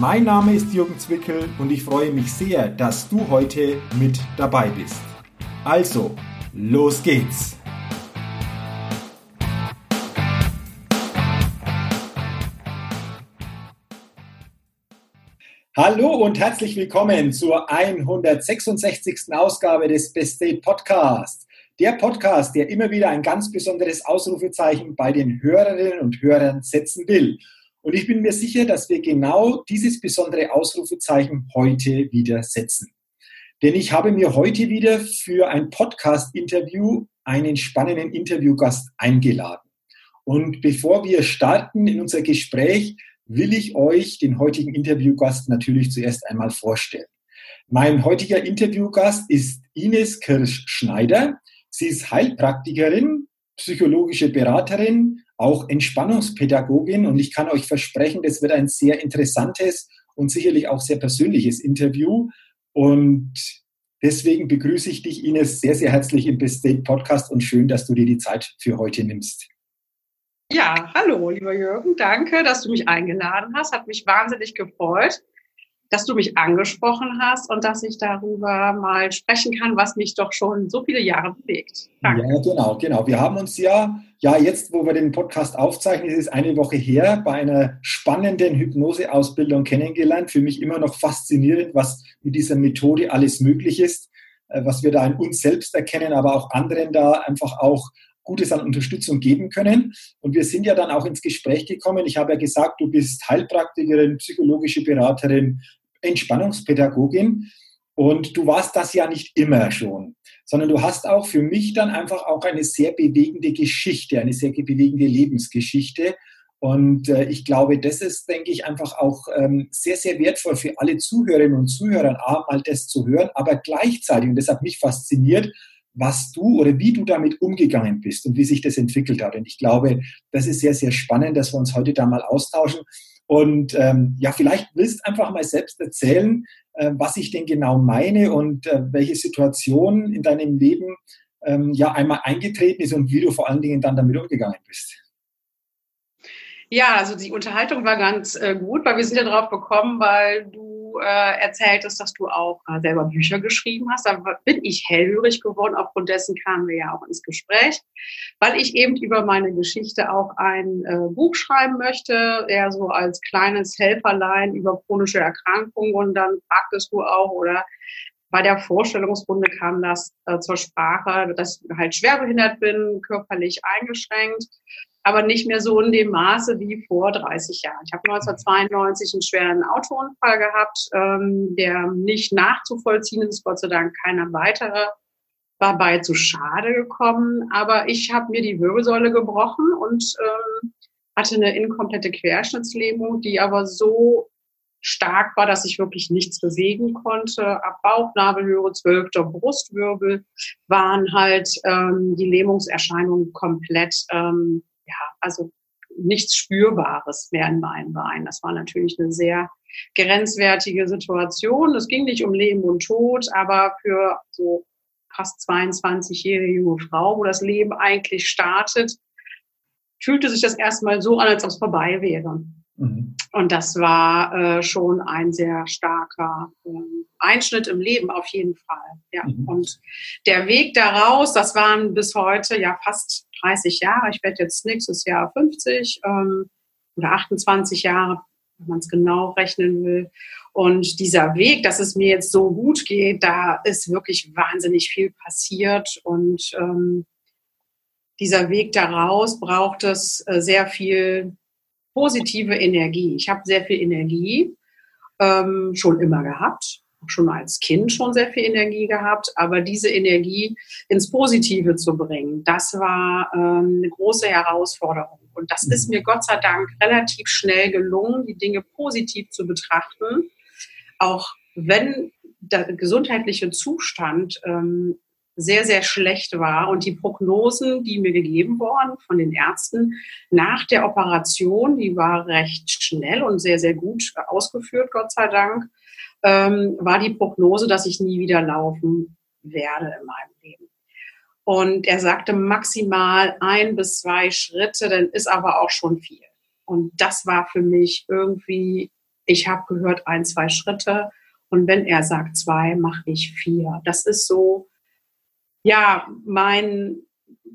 Mein Name ist Jürgen Zwickel und ich freue mich sehr, dass du heute mit dabei bist. Also, los geht's! Hallo und herzlich willkommen zur 166. Ausgabe des Best State Podcasts. Der Podcast, der immer wieder ein ganz besonderes Ausrufezeichen bei den Hörerinnen und Hörern setzen will. Und ich bin mir sicher, dass wir genau dieses besondere Ausrufezeichen heute wieder setzen. Denn ich habe mir heute wieder für ein Podcast-Interview einen spannenden Interviewgast eingeladen. Und bevor wir starten in unser Gespräch, will ich euch den heutigen Interviewgast natürlich zuerst einmal vorstellen. Mein heutiger Interviewgast ist Ines Kirsch-Schneider. Sie ist Heilpraktikerin, psychologische Beraterin, auch Entspannungspädagogin und ich kann euch versprechen, das wird ein sehr interessantes und sicherlich auch sehr persönliches Interview. Und deswegen begrüße ich dich, Ines, sehr, sehr herzlich im Best State Podcast und schön, dass du dir die Zeit für heute nimmst. Ja, hallo, lieber Jürgen. Danke, dass du mich eingeladen hast. Hat mich wahnsinnig gefreut dass du mich angesprochen hast und dass ich darüber mal sprechen kann, was mich doch schon so viele Jahre bewegt. Danke. Ja, genau, genau. Wir haben uns ja, ja, jetzt, wo wir den Podcast aufzeichnen, ist es eine Woche her, bei einer spannenden Hypnoseausbildung kennengelernt. Für mich immer noch faszinierend, was mit dieser Methode alles möglich ist, äh, was wir da in uns selbst erkennen, aber auch anderen da einfach auch Gutes an Unterstützung geben können. Und wir sind ja dann auch ins Gespräch gekommen. Ich habe ja gesagt, du bist Heilpraktikerin, psychologische Beraterin, Entspannungspädagogin. Und du warst das ja nicht immer schon, sondern du hast auch für mich dann einfach auch eine sehr bewegende Geschichte, eine sehr bewegende Lebensgeschichte. Und äh, ich glaube, das ist, denke ich, einfach auch ähm, sehr, sehr wertvoll für alle Zuhörerinnen und Zuhörer, A, mal das zu hören, aber gleichzeitig, und das hat mich fasziniert, was du oder wie du damit umgegangen bist und wie sich das entwickelt hat. Und ich glaube, das ist sehr, sehr spannend, dass wir uns heute da mal austauschen. Und ähm, ja, vielleicht willst du einfach mal selbst erzählen, äh, was ich denn genau meine und äh, welche Situation in deinem Leben ähm, ja einmal eingetreten ist und wie du vor allen Dingen dann damit umgegangen bist. Ja, also die Unterhaltung war ganz äh, gut, weil wir sind ja drauf gekommen, weil du äh, erzähltest, dass du auch äh, selber Bücher geschrieben hast. Da bin ich hellhörig geworden. Aufgrund dessen kamen wir ja auch ins Gespräch, weil ich eben über meine Geschichte auch ein äh, Buch schreiben möchte, eher so als kleines Helferlein über chronische Erkrankungen. Und dann fragtest du auch, oder bei der Vorstellungsrunde kam das äh, zur Sprache, dass ich halt schwerbehindert bin, körperlich eingeschränkt aber nicht mehr so in dem Maße wie vor 30 Jahren. Ich habe 1992 einen schweren Autounfall gehabt, ähm, der nicht nachzuvollziehen ist, Gott sei Dank keiner weitere war bei zu schade gekommen, aber ich habe mir die Wirbelsäule gebrochen und ähm, hatte eine inkomplette Querschnittslähmung, die aber so stark war, dass ich wirklich nichts bewegen konnte. Ab Bauchnabelhöhe, zwölfter Brustwirbel waren halt ähm, die Lähmungserscheinungen komplett ähm, ja, also nichts Spürbares mehr in meinen Beinen. Das war natürlich eine sehr grenzwertige Situation. Es ging nicht um Leben und Tod, aber für so fast 22-jährige junge Frau, wo das Leben eigentlich startet, fühlte sich das erstmal so an, als ob es vorbei wäre. Mhm. Und das war äh, schon ein sehr starker äh, Einschnitt im Leben auf jeden Fall. Ja. Mhm. Und der Weg daraus, das waren bis heute ja fast 30 Jahre. Ich werde jetzt nächstes Jahr 50 ähm, oder 28 Jahre, wenn man es genau rechnen will. Und dieser Weg, dass es mir jetzt so gut geht, da ist wirklich wahnsinnig viel passiert. Und ähm, dieser Weg daraus braucht es äh, sehr viel positive Energie. Ich habe sehr viel Energie ähm, schon immer gehabt schon als Kind schon sehr viel Energie gehabt, aber diese Energie ins Positive zu bringen, das war ähm, eine große Herausforderung. Und das ist mir Gott sei Dank relativ schnell gelungen, die Dinge positiv zu betrachten. Auch wenn der gesundheitliche Zustand ähm, sehr, sehr schlecht war und die Prognosen, die mir gegeben wurden von den Ärzten nach der Operation, die war recht schnell und sehr, sehr gut ausgeführt, Gott sei Dank, ähm, war die Prognose, dass ich nie wieder laufen werde in meinem Leben. Und er sagte maximal ein bis zwei Schritte, dann ist aber auch schon viel. Und das war für mich irgendwie, ich habe gehört ein, zwei Schritte. Und wenn er sagt zwei, mache ich vier. Das ist so, ja, mein,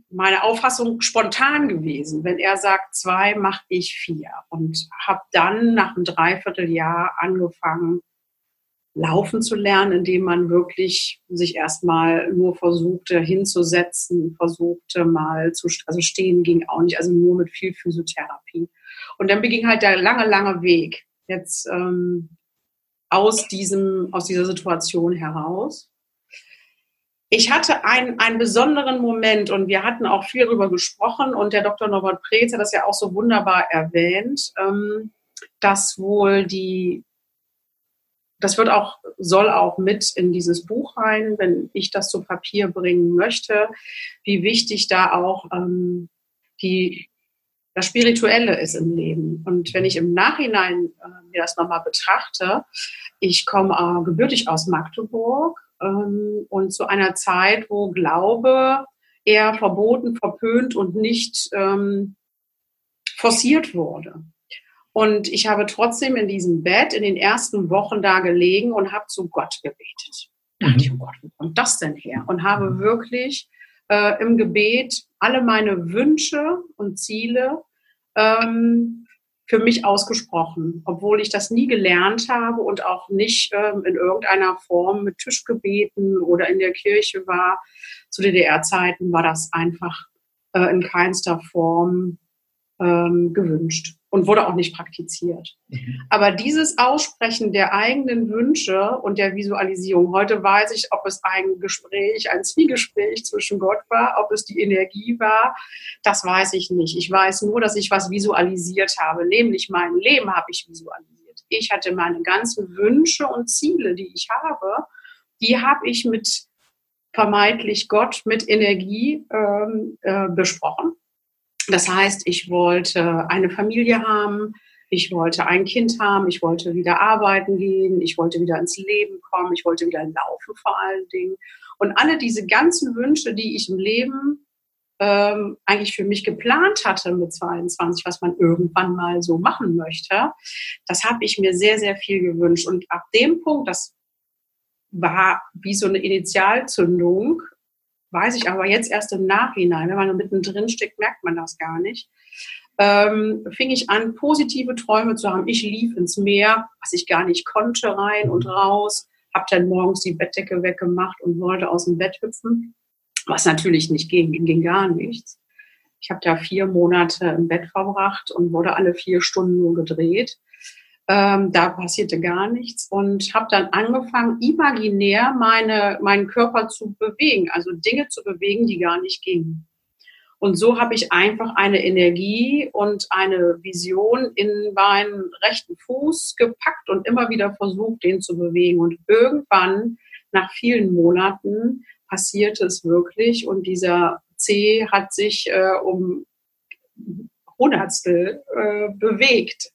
meine Auffassung spontan gewesen. Wenn er sagt zwei, mache ich vier. Und habe dann nach einem Dreivierteljahr angefangen, laufen zu lernen, indem man wirklich sich erstmal nur versuchte hinzusetzen, versuchte mal zu, also stehen ging auch nicht, also nur mit viel Physiotherapie. Und dann beging halt der lange, lange Weg jetzt ähm, aus diesem, aus dieser Situation heraus ich hatte einen, einen besonderen Moment und wir hatten auch viel darüber gesprochen und der Dr. Norbert Preetz hat das ja auch so wunderbar erwähnt, ähm, dass wohl die, das wird auch, soll auch mit in dieses Buch rein, wenn ich das zu Papier bringen möchte, wie wichtig da auch ähm, die, das Spirituelle ist im Leben. Und wenn ich im Nachhinein äh, mir das nochmal betrachte, ich komme äh, gebürtig aus Magdeburg ähm, und zu einer Zeit, wo Glaube eher verboten, verpönt und nicht ähm, forciert wurde. Und ich habe trotzdem in diesem Bett in den ersten Wochen da gelegen und habe zu Gott gebetet. Da dachte ich, oh Gott, wo kommt das denn her? Und habe mhm. wirklich äh, im Gebet alle meine Wünsche und Ziele ähm, für mich ausgesprochen, obwohl ich das nie gelernt habe und auch nicht ähm, in irgendeiner Form mit Tischgebeten oder in der Kirche war. Zu DDR-Zeiten war das einfach äh, in keinster Form ähm, gewünscht und wurde auch nicht praktiziert. Mhm. Aber dieses Aussprechen der eigenen Wünsche und der Visualisierung, heute weiß ich, ob es ein Gespräch, ein Zwiegespräch zwischen Gott war, ob es die Energie war, das weiß ich nicht. Ich weiß nur, dass ich was visualisiert habe, nämlich mein Leben habe ich visualisiert. Ich hatte meine ganzen Wünsche und Ziele, die ich habe, die habe ich mit vermeintlich Gott, mit Energie ähm, äh, besprochen das heißt, ich wollte eine Familie haben, ich wollte ein Kind haben, ich wollte wieder arbeiten gehen, ich wollte wieder ins Leben kommen, ich wollte wieder laufen vor allen Dingen. Und alle diese ganzen Wünsche, die ich im Leben ähm, eigentlich für mich geplant hatte mit 22, was man irgendwann mal so machen möchte, das habe ich mir sehr, sehr viel gewünscht. Und ab dem Punkt, das war wie so eine Initialzündung, weiß ich aber jetzt erst im Nachhinein. Wenn man mittendrin steckt, merkt man das gar nicht. Ähm, fing ich an, positive Träume zu haben. Ich lief ins Meer, was ich gar nicht konnte, rein und raus. Hab dann morgens die Bettdecke weggemacht und wollte aus dem Bett hüpfen, was natürlich nicht ging, ging gar nichts. Ich habe da vier Monate im Bett verbracht und wurde alle vier Stunden nur gedreht. Ähm, da passierte gar nichts und habe dann angefangen, imaginär meine, meinen Körper zu bewegen, also Dinge zu bewegen, die gar nicht gingen. Und so habe ich einfach eine Energie und eine Vision in meinen rechten Fuß gepackt und immer wieder versucht, den zu bewegen. Und irgendwann, nach vielen Monaten, passierte es wirklich und dieser C hat sich äh, um Hundertstel äh, bewegt.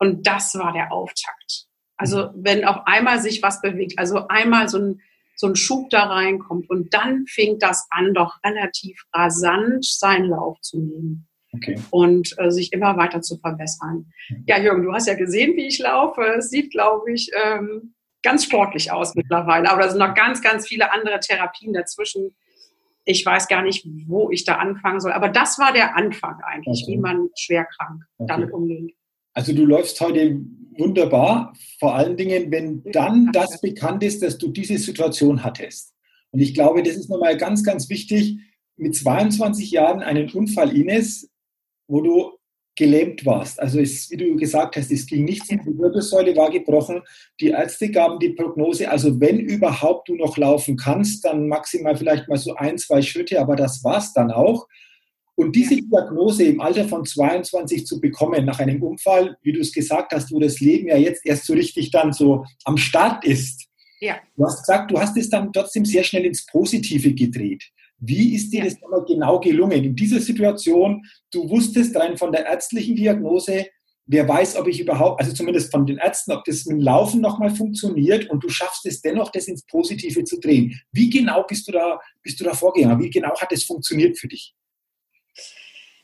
Und das war der Auftakt. Also wenn auf einmal sich was bewegt, also einmal so ein, so ein Schub da reinkommt und dann fing das an, doch relativ rasant seinen Lauf zu nehmen. Okay. Und äh, sich immer weiter zu verbessern. Mhm. Ja, Jürgen, du hast ja gesehen, wie ich laufe. Es sieht, glaube ich, ähm, ganz sportlich aus mittlerweile. Aber da sind noch ganz, ganz viele andere Therapien dazwischen. Ich weiß gar nicht, wo ich da anfangen soll. Aber das war der Anfang eigentlich, okay. wie man schwerkrank okay. damit umgeht. Also du läufst heute wunderbar, vor allen Dingen, wenn dann das bekannt ist, dass du diese Situation hattest. Und ich glaube, das ist nochmal ganz, ganz wichtig, mit 22 Jahren einen Unfall, Ines, wo du gelähmt warst. Also es, wie du gesagt hast, es ging nichts, die Wirbelsäule war gebrochen. Die Ärzte gaben die Prognose, also wenn überhaupt du noch laufen kannst, dann maximal vielleicht mal so ein, zwei Schritte, aber das war's dann auch. Und diese Diagnose im Alter von 22 zu bekommen, nach einem Unfall, wie du es gesagt hast, wo das Leben ja jetzt erst so richtig dann so am Start ist, Ja. Du hast gesagt, du hast es dann trotzdem sehr schnell ins Positive gedreht. Wie ist dir ja. das genau gelungen? In dieser Situation, du wusstest rein von der ärztlichen Diagnose, wer weiß, ob ich überhaupt, also zumindest von den Ärzten, ob das mit dem Laufen nochmal funktioniert und du schaffst es dennoch, das ins Positive zu drehen. Wie genau bist du da, bist du da vorgegangen? Wie genau hat es funktioniert für dich?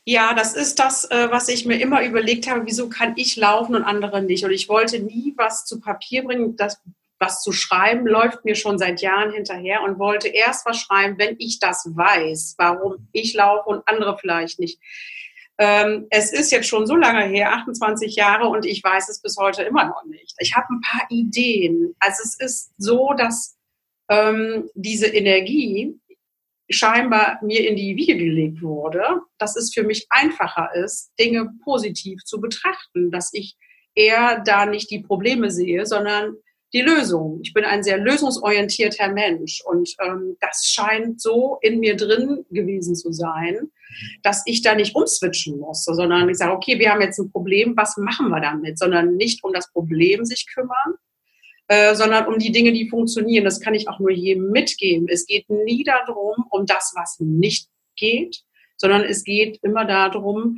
Ja, das ist das, äh, was ich mir immer überlegt habe, wieso kann ich laufen und andere nicht? Und ich wollte nie was zu Papier bringen. Das, was zu schreiben, läuft mir schon seit Jahren hinterher und wollte erst was schreiben, wenn ich das weiß, warum ich laufe und andere vielleicht nicht. Ähm, es ist jetzt schon so lange her, 28 Jahre, und ich weiß es bis heute immer noch nicht. Ich habe ein paar Ideen. Also es ist so, dass ähm, diese Energie, scheinbar mir in die Wiege gelegt wurde, dass es für mich einfacher ist, Dinge positiv zu betrachten, dass ich eher da nicht die Probleme sehe, sondern die Lösung. Ich bin ein sehr lösungsorientierter Mensch und ähm, das scheint so in mir drin gewesen zu sein, dass ich da nicht umswitchen muss, sondern ich sage, okay, wir haben jetzt ein Problem, was machen wir damit, sondern nicht um das Problem sich kümmern, äh, sondern um die Dinge, die funktionieren. Das kann ich auch nur jedem mitgeben. Es geht nie darum, um das, was nicht geht, sondern es geht immer darum,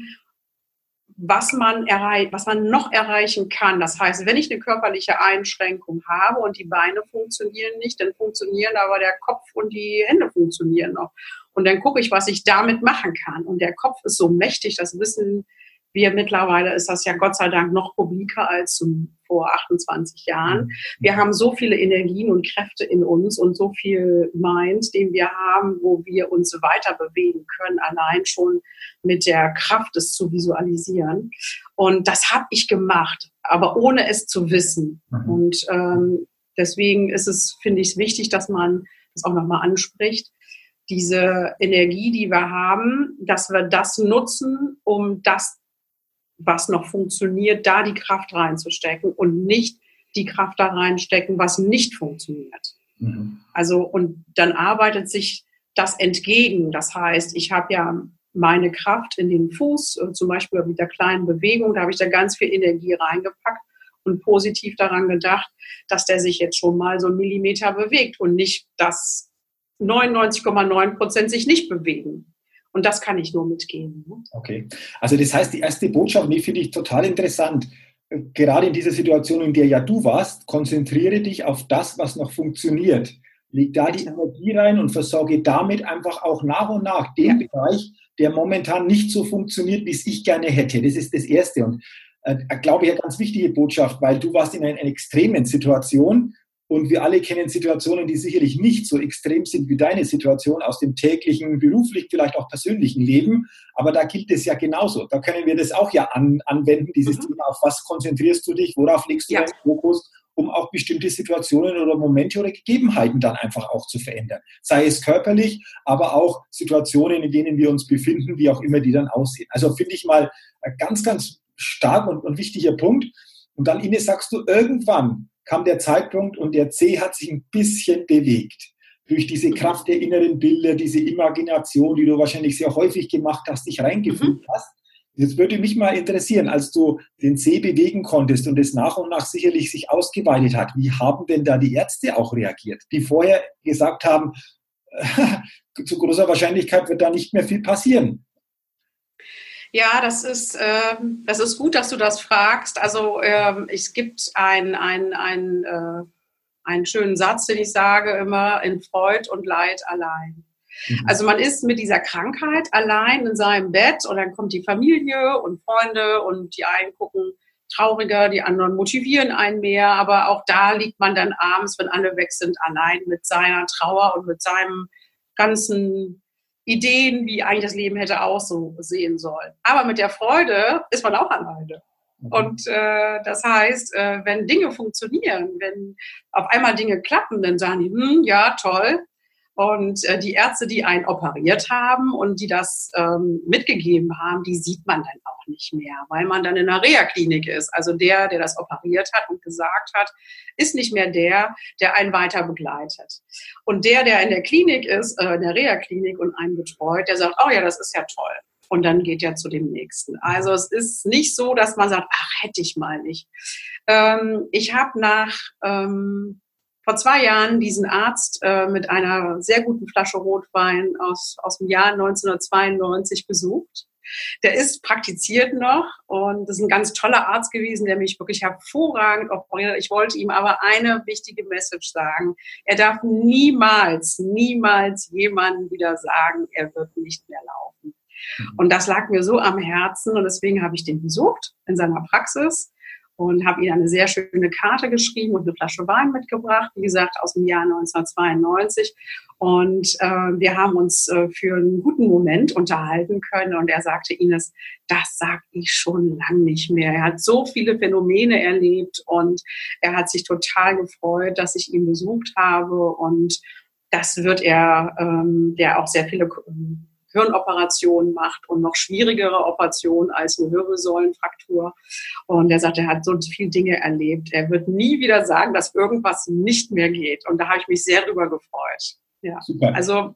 was man erreicht, was man noch erreichen kann. Das heißt, wenn ich eine körperliche Einschränkung habe und die Beine funktionieren nicht, dann funktionieren aber der Kopf und die Hände funktionieren noch. Und dann gucke ich, was ich damit machen kann. Und der Kopf ist so mächtig, das wissen wir mittlerweile ist das ja Gott sei Dank noch publiker als zum, vor 28 Jahren. Mhm. Wir haben so viele Energien und Kräfte in uns und so viel Mind, den wir haben, wo wir uns weiter bewegen können, allein schon mit der Kraft, es zu visualisieren. Und das habe ich gemacht, aber ohne es zu wissen. Mhm. Und ähm, deswegen ist es, finde ich, wichtig, dass man das auch nochmal anspricht diese Energie, die wir haben, dass wir das nutzen, um das was noch funktioniert, da die Kraft reinzustecken und nicht die Kraft da reinstecken, was nicht funktioniert. Mhm. Also, und dann arbeitet sich das entgegen. Das heißt, ich habe ja meine Kraft in den Fuß, äh, zum Beispiel mit der kleinen Bewegung, da habe ich da ganz viel Energie reingepackt und positiv daran gedacht, dass der sich jetzt schon mal so einen Millimeter bewegt und nicht, dass 99,9 Prozent sich nicht bewegen. Und das kann ich nur mitgeben. Ne? Okay. Also das heißt, die erste Botschaft, die finde ich total interessant. Gerade in dieser Situation, in der ja du warst, konzentriere dich auf das, was noch funktioniert. Leg da die Energie rein und versorge damit einfach auch nach und nach den ja. Bereich, der momentan nicht so funktioniert, wie es ich gerne hätte. Das ist das Erste. Und äh, glaube ich, eine ganz wichtige Botschaft, weil du warst in einer, einer extremen Situation und wir alle kennen Situationen, die sicherlich nicht so extrem sind wie deine Situation aus dem täglichen, beruflich, vielleicht auch persönlichen Leben. Aber da gilt es ja genauso. Da können wir das auch ja an, anwenden, dieses mhm. Thema. Auf was konzentrierst du dich? Worauf legst du ja. deinen Fokus? um auch bestimmte Situationen oder Momente oder Gegebenheiten dann einfach auch zu verändern. Sei es körperlich, aber auch Situationen, in denen wir uns befinden, wie auch immer die dann aussehen. Also finde ich mal ein ganz, ganz stark und, und wichtiger Punkt. Und dann, Ines, sagst du, irgendwann kam der Zeitpunkt und der C hat sich ein bisschen bewegt. Durch diese Kraft der inneren Bilder, diese Imagination, die du wahrscheinlich sehr häufig gemacht hast, dich reingefühlt mhm. hast. Jetzt würde mich mal interessieren, als du den C bewegen konntest und es nach und nach sicherlich sich ausgeweitet hat, wie haben denn da die Ärzte auch reagiert, die vorher gesagt haben, zu großer Wahrscheinlichkeit wird da nicht mehr viel passieren. Ja, das ist, äh, das ist gut, dass du das fragst. Also ähm, es gibt ein, ein, ein, äh, einen schönen Satz, den ich sage immer, in Freud und Leid allein. Mhm. Also man ist mit dieser Krankheit allein in seinem Bett und dann kommt die Familie und Freunde und die einen gucken trauriger, die anderen motivieren einen mehr, aber auch da liegt man dann abends, wenn alle weg sind, allein mit seiner Trauer und mit seinem ganzen Ideen, wie eigentlich das Leben hätte aussehen sollen. Aber mit der Freude ist man auch alleine. Mhm. Und äh, das heißt, äh, wenn Dinge funktionieren, wenn auf einmal Dinge klappen, dann sagen die, hm, ja, toll. Und äh, die Ärzte, die einen operiert haben und die das ähm, mitgegeben haben, die sieht man dann auch nicht mehr, weil man dann in einer Reha-Klinik ist. Also der, der das operiert hat und gesagt hat, ist nicht mehr der, der einen weiter begleitet. Und der, der in der Klinik ist, äh, in der Reha-Klinik und einen betreut, der sagt, oh ja, das ist ja toll. Und dann geht er zu dem nächsten. Also es ist nicht so, dass man sagt, ach, hätte ich mal nicht. Ähm, ich habe nach ähm, vor zwei Jahren diesen Arzt äh, mit einer sehr guten Flasche Rotwein aus, aus dem Jahr 1992 besucht. Der ist praktiziert noch und das ist ein ganz toller Arzt gewesen, der mich wirklich hervorragend operiert. Ich wollte ihm aber eine wichtige Message sagen. Er darf niemals, niemals jemandem wieder sagen, er wird nicht mehr laufen. Mhm. Und das lag mir so am Herzen und deswegen habe ich den besucht in seiner Praxis und habe ihm eine sehr schöne Karte geschrieben und eine Flasche Wein mitgebracht, wie gesagt, aus dem Jahr 1992. Und äh, wir haben uns äh, für einen guten Moment unterhalten können und er sagte Ines, das sag ich schon lang nicht mehr. Er hat so viele Phänomene erlebt und er hat sich total gefreut, dass ich ihn besucht habe und das wird er, ähm, der auch sehr viele Hirnoperationen macht und noch schwierigere Operationen als eine Wirbelsäulenfraktur. Und er sagt, er hat so viele Dinge erlebt. Er wird nie wieder sagen, dass irgendwas nicht mehr geht. Und da habe ich mich sehr drüber gefreut. Ja. Super. Also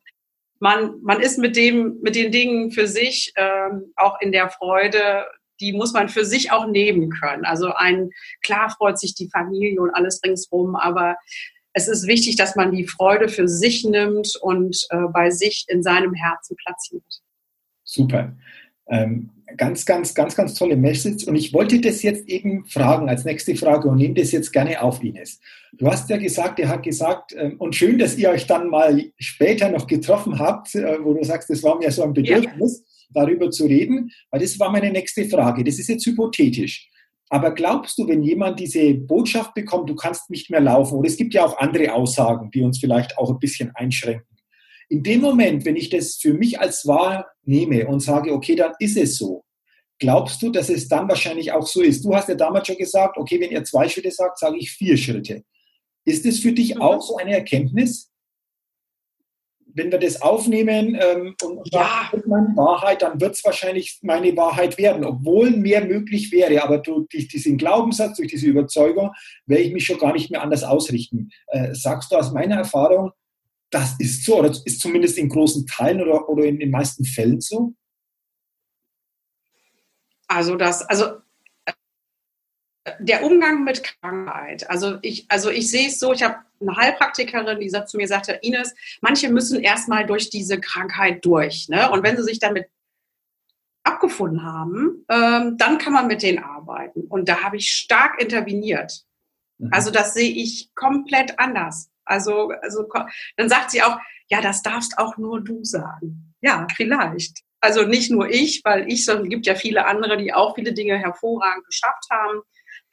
man, man ist mit dem, mit den Dingen für sich ähm, auch in der Freude, die muss man für sich auch nehmen können. Also ein, klar freut sich die Familie und alles ringsrum, aber es ist wichtig, dass man die Freude für sich nimmt und äh, bei sich in seinem Herzen platziert. Super. Ähm, ganz, ganz, ganz, ganz tolle Message. Und ich wollte das jetzt eben fragen als nächste Frage und nehme das jetzt gerne auf, Ines. Du hast ja gesagt, er hat gesagt, ähm, und schön, dass ihr euch dann mal später noch getroffen habt, äh, wo du sagst, das war mir so ein Bedürfnis, ja. darüber zu reden, weil das war meine nächste Frage. Das ist jetzt hypothetisch. Aber glaubst du, wenn jemand diese Botschaft bekommt, du kannst nicht mehr laufen, oder es gibt ja auch andere Aussagen, die uns vielleicht auch ein bisschen einschränken. In dem Moment, wenn ich das für mich als wahr nehme und sage, okay, dann ist es so, glaubst du, dass es dann wahrscheinlich auch so ist? Du hast ja damals schon gesagt, okay, wenn ihr zwei Schritte sagt, sage ich vier Schritte. Ist es für dich auch so eine Erkenntnis? Wenn wir das aufnehmen ähm, und ja. sagen, Wahrheit, dann wird es wahrscheinlich meine Wahrheit werden, obwohl mehr möglich wäre. Aber durch diesen Glaubenssatz, durch diese Überzeugung, werde ich mich schon gar nicht mehr anders ausrichten. Äh, sagst du aus meiner Erfahrung, das ist so, oder ist zumindest in großen Teilen oder, oder in den meisten Fällen so? Also das, also der Umgang mit Krankheit. Also ich, also ich sehe es so, ich habe eine Heilpraktikerin, die sagt zu mir, sagte, Ines, manche müssen erstmal durch diese Krankheit durch. Ne? Und wenn sie sich damit abgefunden haben, ähm, dann kann man mit denen arbeiten. Und da habe ich stark interveniert. Mhm. Also das sehe ich komplett anders. Also, also dann sagt sie auch, ja, das darfst auch nur du sagen. Ja, vielleicht. Also nicht nur ich, weil ich, sondern es gibt ja viele andere, die auch viele Dinge hervorragend geschafft haben.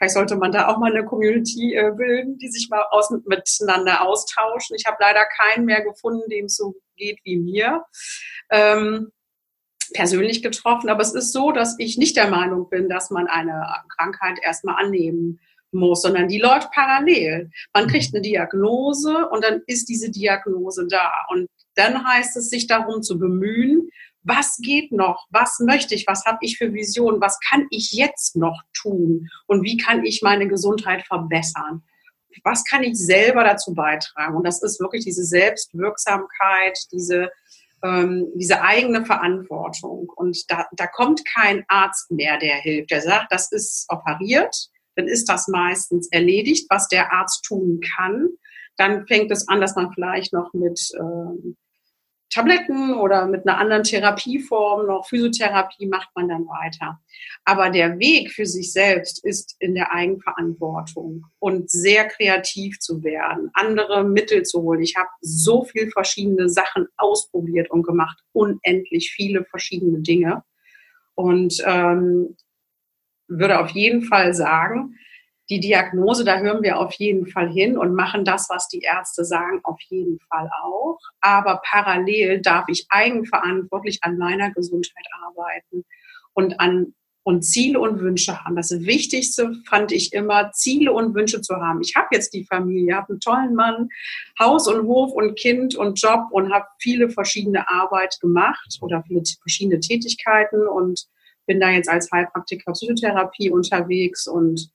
Vielleicht sollte man da auch mal eine Community äh, bilden, die sich mal aus, miteinander austauschen. Ich habe leider keinen mehr gefunden, dem es so geht wie mir. Ähm, persönlich getroffen. Aber es ist so, dass ich nicht der Meinung bin, dass man eine Krankheit erstmal annehmen muss, sondern die läuft parallel. Man kriegt eine Diagnose und dann ist diese Diagnose da. Und dann heißt es, sich darum zu bemühen, was geht noch, was möchte ich, was habe ich für Visionen, was kann ich jetzt noch tun und wie kann ich meine Gesundheit verbessern. Was kann ich selber dazu beitragen? Und das ist wirklich diese Selbstwirksamkeit, diese, ähm, diese eigene Verantwortung. Und da, da kommt kein Arzt mehr, der hilft. Der sagt, das ist operiert, dann ist das meistens erledigt, was der Arzt tun kann. Dann fängt es an, dass man vielleicht noch mit ähm, Tabletten oder mit einer anderen Therapieform, noch Physiotherapie macht man dann weiter. Aber der Weg für sich selbst ist in der Eigenverantwortung und sehr kreativ zu werden, andere Mittel zu holen. Ich habe so viel verschiedene Sachen ausprobiert und gemacht, unendlich viele verschiedene Dinge. Und ähm, würde auf jeden Fall sagen, die Diagnose, da hören wir auf jeden Fall hin und machen das, was die Ärzte sagen, auf jeden Fall auch. Aber parallel darf ich eigenverantwortlich an meiner Gesundheit arbeiten und an und Ziele und Wünsche haben. Das Wichtigste fand ich immer, Ziele und Wünsche zu haben. Ich habe jetzt die Familie, habe einen tollen Mann, Haus und Hof und Kind und Job und habe viele verschiedene Arbeit gemacht oder viele verschiedene Tätigkeiten und bin da jetzt als Heilpraktiker Psychotherapie unterwegs und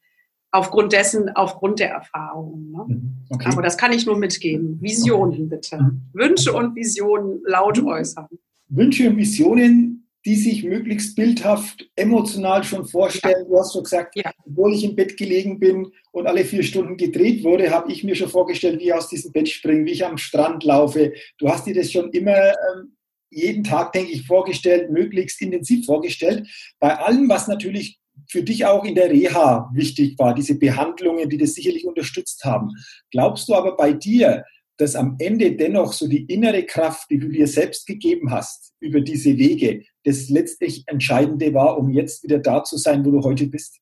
aufgrund dessen, aufgrund der Erfahrungen. Ne? Mhm. Okay. Aber das kann ich nur mitgeben. Visionen bitte. Mhm. Wünsche und Visionen laut mhm. äußern. Wünsche und Visionen die sich möglichst bildhaft, emotional schon vorstellen. Du hast schon gesagt, ja. obwohl ich im Bett gelegen bin und alle vier Stunden gedreht wurde, habe ich mir schon vorgestellt, wie ich aus diesem Bett springe, wie ich am Strand laufe. Du hast dir das schon immer ähm, jeden Tag, denke ich, vorgestellt, möglichst intensiv vorgestellt. Bei allem, was natürlich für dich auch in der Reha wichtig war, diese Behandlungen, die das sicherlich unterstützt haben. Glaubst du aber bei dir, dass am Ende dennoch so die innere Kraft, die du dir selbst gegeben hast über diese Wege, das letztlich Entscheidende war, um jetzt wieder da zu sein, wo du heute bist?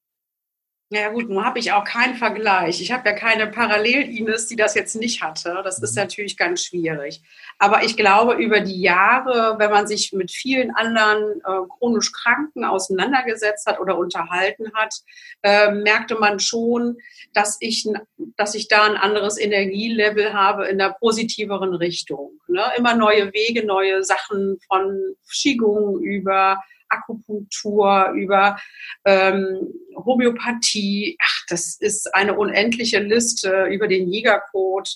Ja gut, nun habe ich auch keinen Vergleich. Ich habe ja keine Parallel-Ines, die das jetzt nicht hatte. Das ist mhm. natürlich ganz schwierig. Aber ich glaube, über die Jahre, wenn man sich mit vielen anderen äh, chronisch Kranken auseinandergesetzt hat oder unterhalten hat, äh, merkte man schon, dass ich, dass ich da ein anderes Energielevel habe in der positiveren Richtung. Ne? Immer neue Wege, neue Sachen von Qigong über Akupunktur, über ähm, Homöopathie. Ach, das ist eine unendliche Liste über den Jägercode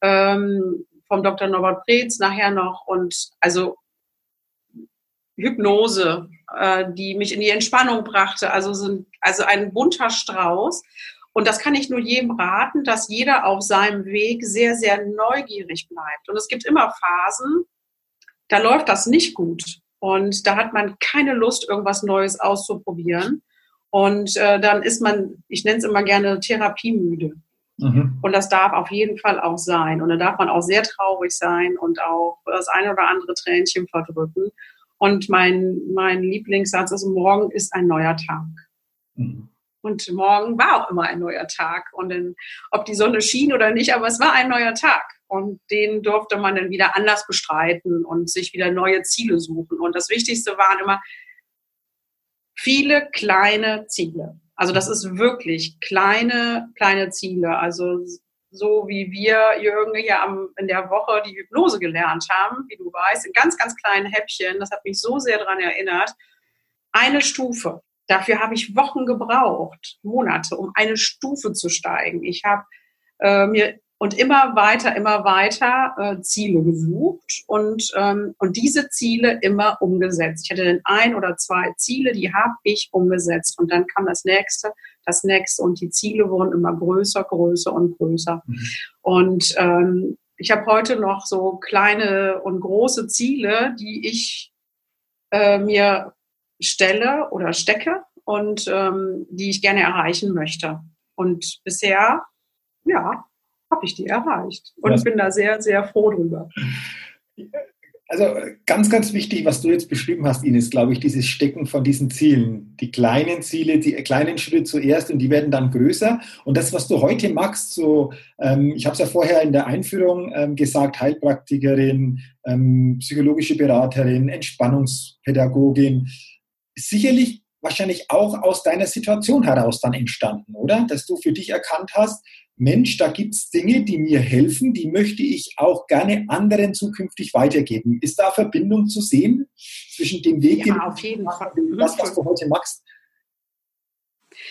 ähm, vom Dr. Norbert Preetz nachher noch und also Hypnose, äh, die mich in die Entspannung brachte. Also, sind, also ein bunter Strauß. Und das kann ich nur jedem raten, dass jeder auf seinem Weg sehr, sehr neugierig bleibt. Und es gibt immer Phasen, da läuft das nicht gut. Und da hat man keine Lust, irgendwas Neues auszuprobieren. Und äh, dann ist man, ich nenne es immer gerne therapiemüde. Mhm. Und das darf auf jeden Fall auch sein. Und dann darf man auch sehr traurig sein und auch das eine oder andere Tränchen verdrücken. Und mein, mein Lieblingssatz ist, morgen ist ein neuer Tag. Mhm. Und morgen war auch immer ein neuer Tag. Und in, ob die Sonne schien oder nicht, aber es war ein neuer Tag. Und den durfte man dann wieder anders bestreiten und sich wieder neue Ziele suchen. Und das Wichtigste waren immer viele kleine Ziele. Also das ist wirklich kleine, kleine Ziele. Also so wie wir, Jürgen, hier am, in der Woche die Hypnose gelernt haben, wie du weißt, in ganz, ganz kleinen Häppchen. Das hat mich so sehr daran erinnert. Eine Stufe. Dafür habe ich Wochen gebraucht, Monate, um eine Stufe zu steigen. Ich habe äh, mir und immer weiter, immer weiter äh, Ziele gesucht und, ähm, und diese Ziele immer umgesetzt. Ich hatte dann ein oder zwei Ziele, die habe ich umgesetzt und dann kam das nächste, das nächste und die Ziele wurden immer größer, größer und größer. Mhm. Und ähm, ich habe heute noch so kleine und große Ziele, die ich äh, mir stelle oder stecke und ähm, die ich gerne erreichen möchte. Und bisher, ja, habe ich die erreicht. Und ich bin da sehr, sehr froh drüber. Also ganz, ganz wichtig, was du jetzt beschrieben hast, Ines, glaube ich, dieses Stecken von diesen Zielen. Die kleinen Ziele, die kleinen Schritte zuerst und die werden dann größer. Und das, was du heute machst, so, ähm, ich habe es ja vorher in der Einführung ähm, gesagt, Heilpraktikerin, ähm, psychologische Beraterin, Entspannungspädagogin, sicherlich wahrscheinlich auch aus deiner Situation heraus dann entstanden, oder? Dass du für dich erkannt hast, Mensch, da gibt es Dinge, die mir helfen, die möchte ich auch gerne anderen zukünftig weitergeben. Ist da Verbindung zu sehen zwischen dem Weg, ja, auf jeden Fall. und das, was du heute machst?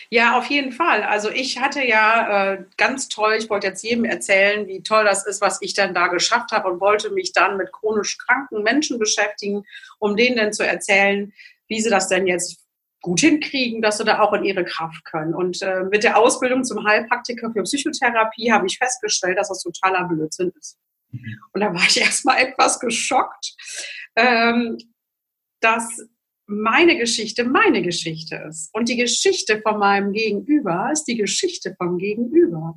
Ja, auf jeden Fall. Also ich hatte ja äh, ganz toll, ich wollte jetzt jedem erzählen, wie toll das ist, was ich dann da geschafft habe und wollte mich dann mit chronisch kranken Menschen beschäftigen, um denen dann zu erzählen, wie sie das denn jetzt gut hinkriegen, dass sie da auch in ihre Kraft können. Und äh, mit der Ausbildung zum Heilpraktiker für Psychotherapie habe ich festgestellt, dass das totaler Blödsinn ist. Mhm. Und da war ich erstmal etwas geschockt, ähm, dass meine Geschichte meine Geschichte ist. Und die Geschichte von meinem Gegenüber ist die Geschichte vom Gegenüber.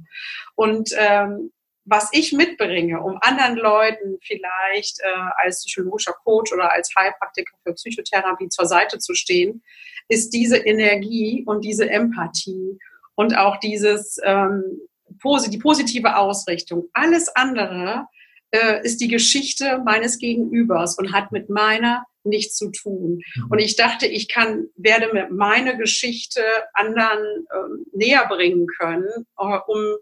Und ähm, was ich mitbringe, um anderen Leuten vielleicht äh, als psychologischer Coach oder als Heilpraktiker für Psychotherapie zur Seite zu stehen, ist diese Energie und diese Empathie und auch dieses ähm, die positive Ausrichtung. Alles andere äh, ist die Geschichte meines Gegenübers und hat mit meiner nichts zu tun. Mhm. Und ich dachte, ich kann, werde mit meiner Geschichte anderen äh, näher bringen können, äh, um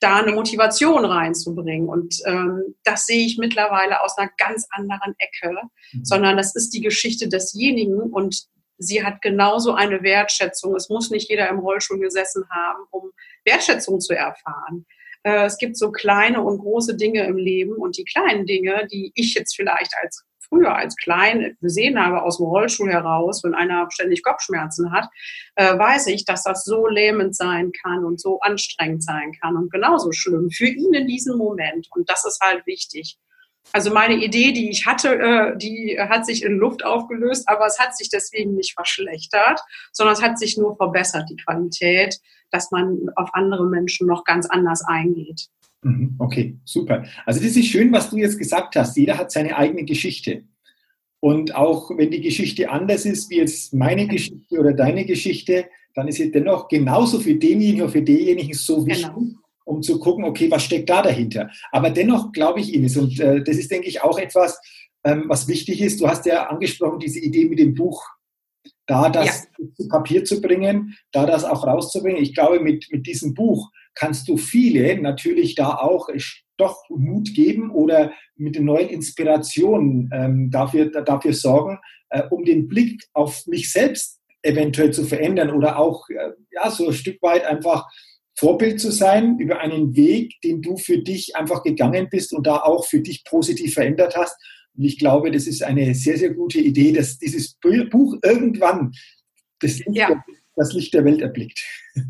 da eine Motivation reinzubringen. Und ähm, das sehe ich mittlerweile aus einer ganz anderen Ecke, mhm. sondern das ist die Geschichte desjenigen und sie hat genauso eine Wertschätzung. Es muss nicht jeder im Rollstuhl gesessen haben, um Wertschätzung zu erfahren. Äh, es gibt so kleine und große Dinge im Leben und die kleinen Dinge, die ich jetzt vielleicht als früher als klein gesehen habe aus dem Rollstuhl heraus, wenn einer ständig Kopfschmerzen hat, äh, weiß ich, dass das so lähmend sein kann und so anstrengend sein kann und genauso schlimm für ihn in diesem Moment. Und das ist halt wichtig. Also meine Idee, die ich hatte, äh, die hat sich in Luft aufgelöst, aber es hat sich deswegen nicht verschlechtert, sondern es hat sich nur verbessert, die Qualität, dass man auf andere Menschen noch ganz anders eingeht. Mhm, okay, super. Also das ist schön, was du jetzt gesagt hast. Jeder hat seine eigene Geschichte. Und auch wenn die Geschichte anders ist wie jetzt meine Geschichte oder deine Geschichte, dann ist sie dennoch genauso für denjenigen oder für denjenigen so wichtig, genau. Um zu gucken, okay, was steckt da dahinter. Aber dennoch glaube ich Ines, und äh, das ist, denke ich, auch etwas, ähm, was wichtig ist. Du hast ja angesprochen, diese Idee mit dem Buch, da das ja. zu Papier zu bringen, da das auch rauszubringen. Ich glaube, mit, mit diesem Buch kannst du viele natürlich da auch doch Mut geben oder mit den neuen Inspirationen ähm, dafür, dafür sorgen, äh, um den Blick auf mich selbst eventuell zu verändern oder auch äh, ja, so ein Stück weit einfach Vorbild zu sein über einen Weg, den du für dich einfach gegangen bist und da auch für dich positiv verändert hast. Und ich glaube, das ist eine sehr, sehr gute Idee, dass dieses Buch irgendwann das Licht, ja. der, das Licht der Welt erblickt.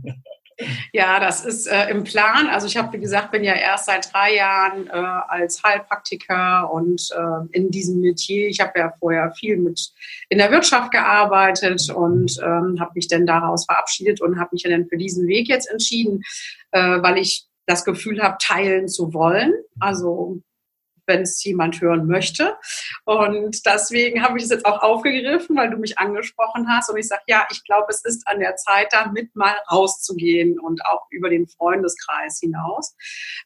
Ja, das ist äh, im Plan. Also ich habe, wie gesagt, bin ja erst seit drei Jahren äh, als Heilpraktiker und äh, in diesem Metier. Ich habe ja vorher viel mit in der Wirtschaft gearbeitet und ähm, habe mich dann daraus verabschiedet und habe mich dann für diesen Weg jetzt entschieden, äh, weil ich das Gefühl habe, teilen zu wollen. Also wenn es jemand hören möchte. Und deswegen habe ich es jetzt auch aufgegriffen, weil du mich angesprochen hast. Und ich sage, ja, ich glaube, es ist an der Zeit, damit mal rauszugehen und auch über den Freundeskreis hinaus.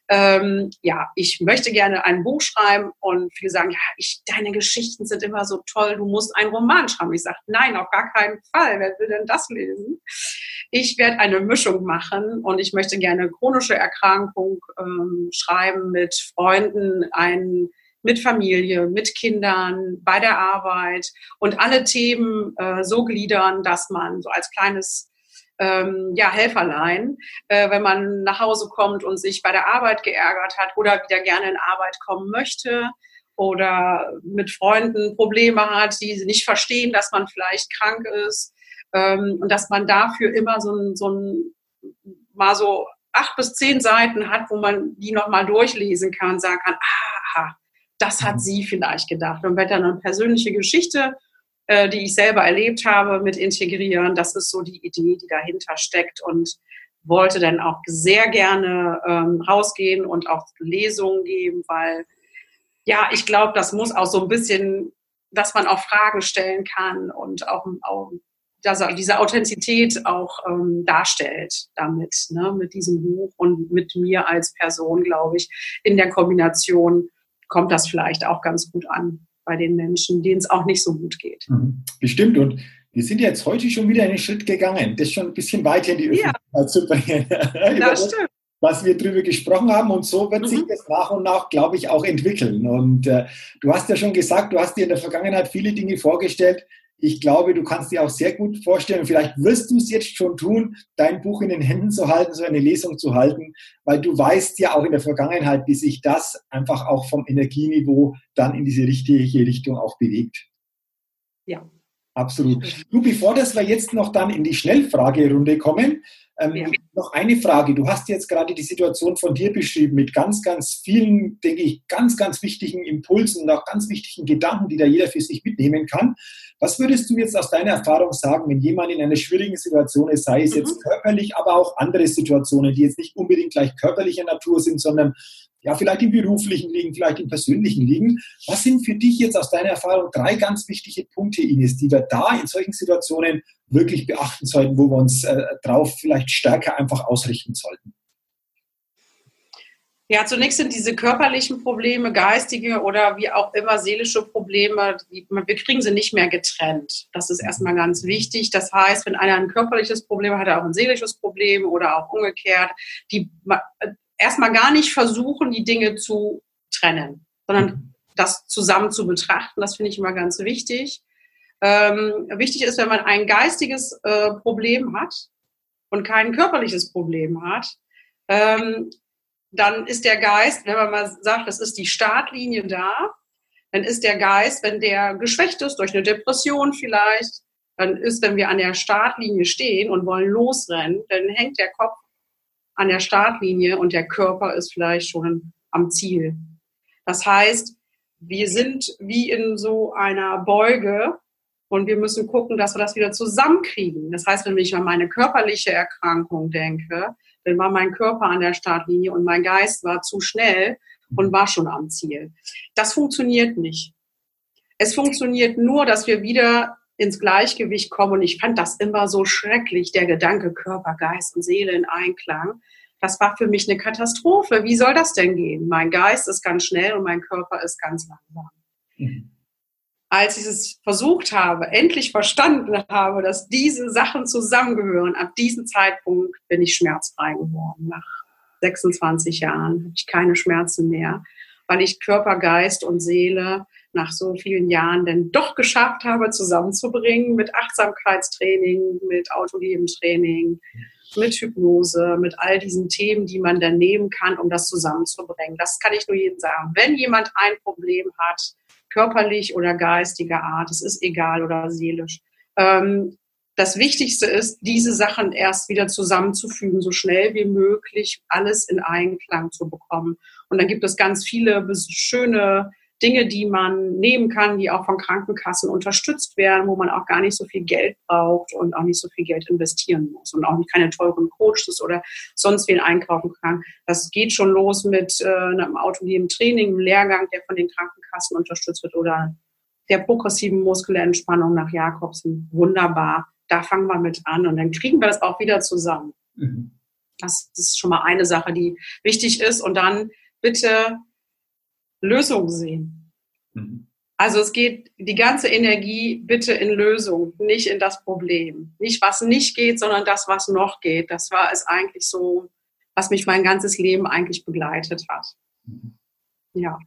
Ähm, ja, ich möchte gerne ein Buch schreiben und viele sagen, ja, ich, deine Geschichten sind immer so toll, du musst einen Roman schreiben. Ich sage, nein, auf gar keinen Fall. Wer will denn das lesen? Ich werde eine Mischung machen und ich möchte gerne chronische Erkrankung ähm, schreiben mit Freunden, ein, mit Familie, mit Kindern, bei der Arbeit. Und alle Themen äh, so gliedern, dass man so als kleines ähm, ja, Helferlein, äh, wenn man nach Hause kommt und sich bei der Arbeit geärgert hat oder wieder gerne in Arbeit kommen möchte oder mit Freunden Probleme hat, die nicht verstehen, dass man vielleicht krank ist, ähm, und dass man dafür immer so ein, so ein, mal so acht bis zehn Seiten hat, wo man die nochmal durchlesen kann, sagen kann, aha, das hat mhm. sie vielleicht gedacht. Und wird dann eine persönliche Geschichte, äh, die ich selber erlebt habe, mit integrieren. Das ist so die Idee, die dahinter steckt und wollte dann auch sehr gerne ähm, rausgehen und auch Lesungen geben, weil ja, ich glaube, das muss auch so ein bisschen, dass man auch Fragen stellen kann und auch, auch dass er diese Authentizität auch ähm, darstellt damit, ne, mit diesem Buch und mit mir als Person, glaube ich. In der Kombination kommt das vielleicht auch ganz gut an bei den Menschen, denen es auch nicht so gut geht. Mhm. Bestimmt. Und wir sind jetzt heute schon wieder einen Schritt gegangen, das schon ein bisschen weiter in die Öffentlichkeit ja. zu bringen. das stimmt was wir darüber gesprochen haben. Und so wird mhm. sich das nach und nach, glaube ich, auch entwickeln. Und äh, du hast ja schon gesagt, du hast dir in der Vergangenheit viele Dinge vorgestellt, ich glaube, du kannst dir auch sehr gut vorstellen, vielleicht wirst du es jetzt schon tun, dein Buch in den Händen zu halten, so eine Lesung zu halten, weil du weißt ja auch in der Vergangenheit, wie sich das einfach auch vom Energieniveau dann in diese richtige Richtung auch bewegt. Ja. Absolut. Du, bevor das wir jetzt noch dann in die Schnellfragerunde kommen, ähm, ja. Noch eine Frage. Du hast jetzt gerade die Situation von dir beschrieben mit ganz, ganz vielen, denke ich, ganz, ganz wichtigen Impulsen und auch ganz wichtigen Gedanken, die da jeder für sich mitnehmen kann. Was würdest du jetzt aus deiner Erfahrung sagen, wenn jemand in einer schwierigen Situation ist, sei es mhm. jetzt körperlich, aber auch andere Situationen, die jetzt nicht unbedingt gleich körperlicher Natur sind, sondern ja, vielleicht im beruflichen liegen, vielleicht im persönlichen liegen. Was sind für dich jetzt aus deiner Erfahrung drei ganz wichtige Punkte, Ines, die wir da in solchen Situationen wirklich beachten sollten, wo wir uns äh, drauf vielleicht stärker einfach ausrichten sollten? Ja, zunächst sind diese körperlichen Probleme, geistige oder wie auch immer seelische Probleme, wir kriegen sie nicht mehr getrennt. Das ist erstmal ganz wichtig. Das heißt, wenn einer ein körperliches Problem hat, hat er auch ein seelisches Problem oder auch umgekehrt. Die erstmal gar nicht versuchen, die Dinge zu trennen, sondern das zusammen zu betrachten. Das finde ich immer ganz wichtig. Ähm, wichtig ist, wenn man ein geistiges äh, Problem hat und kein körperliches Problem hat, ähm, dann ist der Geist, wenn man mal sagt, das ist die Startlinie da, dann ist der Geist, wenn der geschwächt ist durch eine Depression vielleicht, dann ist, wenn wir an der Startlinie stehen und wollen losrennen, dann hängt der Kopf an der Startlinie und der Körper ist vielleicht schon am Ziel. Das heißt, wir sind wie in so einer Beuge und wir müssen gucken, dass wir das wieder zusammenkriegen. Das heißt, wenn ich an meine körperliche Erkrankung denke, dann war mein Körper an der Startlinie und mein Geist war zu schnell und war schon am Ziel. Das funktioniert nicht. Es funktioniert nur, dass wir wieder ins Gleichgewicht kommen. Und ich fand das immer so schrecklich, der Gedanke Körper, Geist und Seele in Einklang. Das war für mich eine Katastrophe. Wie soll das denn gehen? Mein Geist ist ganz schnell und mein Körper ist ganz langsam. Mhm. Als ich es versucht habe, endlich verstanden habe, dass diese Sachen zusammengehören, ab diesem Zeitpunkt bin ich schmerzfrei geworden. Nach 26 Jahren habe ich keine Schmerzen mehr, weil ich Körper, Geist und Seele nach so vielen Jahren denn doch geschafft habe, zusammenzubringen mit Achtsamkeitstraining, mit Autolebentraining, mit Hypnose, mit all diesen Themen, die man dann nehmen kann, um das zusammenzubringen. Das kann ich nur jedem sagen. Wenn jemand ein Problem hat, körperlich oder geistiger Art, es ist egal oder seelisch, ähm, das Wichtigste ist, diese Sachen erst wieder zusammenzufügen, so schnell wie möglich alles in Einklang zu bekommen. Und dann gibt es ganz viele schöne Dinge, die man nehmen kann, die auch von Krankenkassen unterstützt werden, wo man auch gar nicht so viel Geld braucht und auch nicht so viel Geld investieren muss und auch keine teuren Coaches oder sonst wen einkaufen kann. Das geht schon los mit äh, einem autonomen Training, einem Lehrgang, der von den Krankenkassen unterstützt wird oder der progressiven Muskelentspannung nach Jakobsen. Wunderbar. Da fangen wir mit an und dann kriegen wir das auch wieder zusammen. Mhm. Das ist schon mal eine Sache, die wichtig ist. Und dann bitte Lösung sehen. Mhm. Also es geht die ganze Energie bitte in Lösung, nicht in das Problem. Nicht was nicht geht, sondern das, was noch geht. Das war es eigentlich so, was mich mein ganzes Leben eigentlich begleitet hat. Mhm. Ja.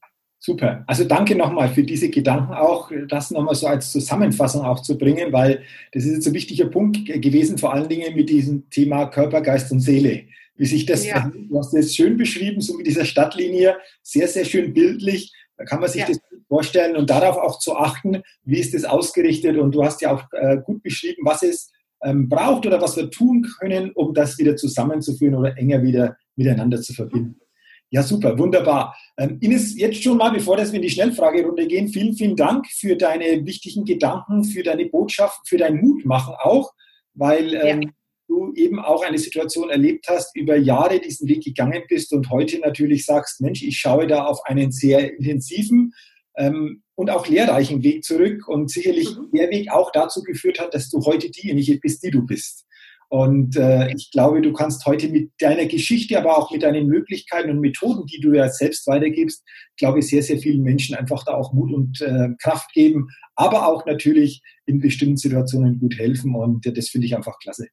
Super. Also danke nochmal für diese Gedanken auch, das nochmal so als Zusammenfassung auch zu bringen, weil das ist jetzt ein wichtiger Punkt gewesen, vor allen Dingen mit diesem Thema Körper, Geist und Seele wie sich das, ja. du hast das schön beschrieben, so mit dieser Stadtlinie, sehr, sehr schön bildlich. Da kann man sich ja. das vorstellen und darauf auch zu achten, wie ist das ausgerichtet. Und du hast ja auch äh, gut beschrieben, was es ähm, braucht oder was wir tun können, um das wieder zusammenzuführen oder enger wieder miteinander zu verbinden. Ja, super, wunderbar. Ähm, Ines, jetzt schon mal, bevor wir in die Schnellfragerunde gehen, vielen, vielen Dank für deine wichtigen Gedanken, für deine Botschaft, für dein Mutmachen auch, weil ähm, ja du eben auch eine Situation erlebt hast, über Jahre diesen Weg gegangen bist und heute natürlich sagst, Mensch, ich schaue da auf einen sehr intensiven ähm, und auch lehrreichen Weg zurück und sicherlich mhm. der Weg auch dazu geführt hat, dass du heute diejenige bist, die du bist. Und äh, ich glaube, du kannst heute mit deiner Geschichte, aber auch mit deinen Möglichkeiten und Methoden, die du ja selbst weitergibst, glaube ich, sehr, sehr vielen Menschen einfach da auch Mut und äh, Kraft geben, aber auch natürlich in bestimmten Situationen gut helfen. Und äh, das finde ich einfach klasse.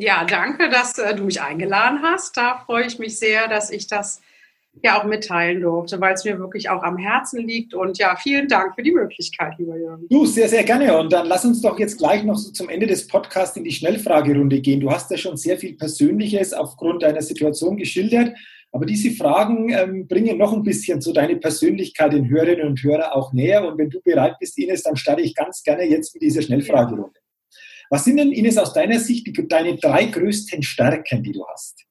Ja, danke, dass äh, du mich eingeladen hast. Da freue ich mich sehr, dass ich das ja auch mitteilen durfte, weil es mir wirklich auch am Herzen liegt. Und ja, vielen Dank für die Möglichkeit, lieber Jürgen. Du, sehr, sehr gerne. Und dann lass uns doch jetzt gleich noch so zum Ende des Podcasts in die Schnellfragerunde gehen. Du hast ja schon sehr viel Persönliches aufgrund deiner Situation geschildert. Aber diese Fragen ähm, bringen noch ein bisschen so deine Persönlichkeit den Hörerinnen und Hörern auch näher. Und wenn du bereit bist, Ines, dann starte ich ganz gerne jetzt mit dieser Schnellfragerunde. Was sind denn, Ines, aus deiner Sicht die, deine drei größten Stärken, die du hast?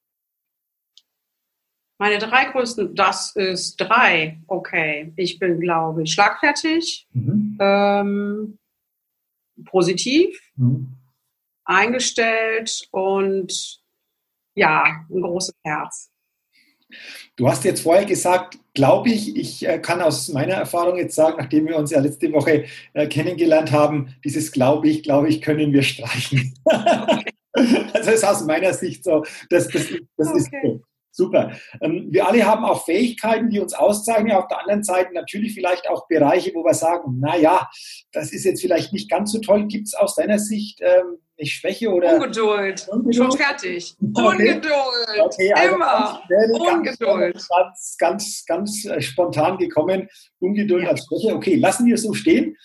Meine drei größten, das ist drei. Okay, ich bin, glaube ich, schlagfertig, mhm. ähm, positiv, mhm. eingestellt und ja, ein großes Herz. Du hast jetzt vorher gesagt, glaube ich, ich äh, kann aus meiner Erfahrung jetzt sagen, nachdem wir uns ja letzte Woche äh, kennengelernt haben, dieses glaube ich, glaube ich, können wir streichen. Okay. also ist aus meiner Sicht so, das, das, das okay. ist so. Super. Ähm, wir alle haben auch Fähigkeiten, die uns auszeichnen. Auf der anderen Seite natürlich vielleicht auch Bereiche, wo wir sagen, na ja, das ist jetzt vielleicht nicht ganz so toll. Gibt es aus deiner Sicht ähm, eine Schwäche oder? Ungeduld. Ungeduld? Schon fertig. Ungeduld. Okay, also Immer. Ganz Ungeduld. Ganz, ganz, ganz, äh, spontan gekommen. Ungeduld ja. als Schwäche. Okay, lassen wir es so stehen.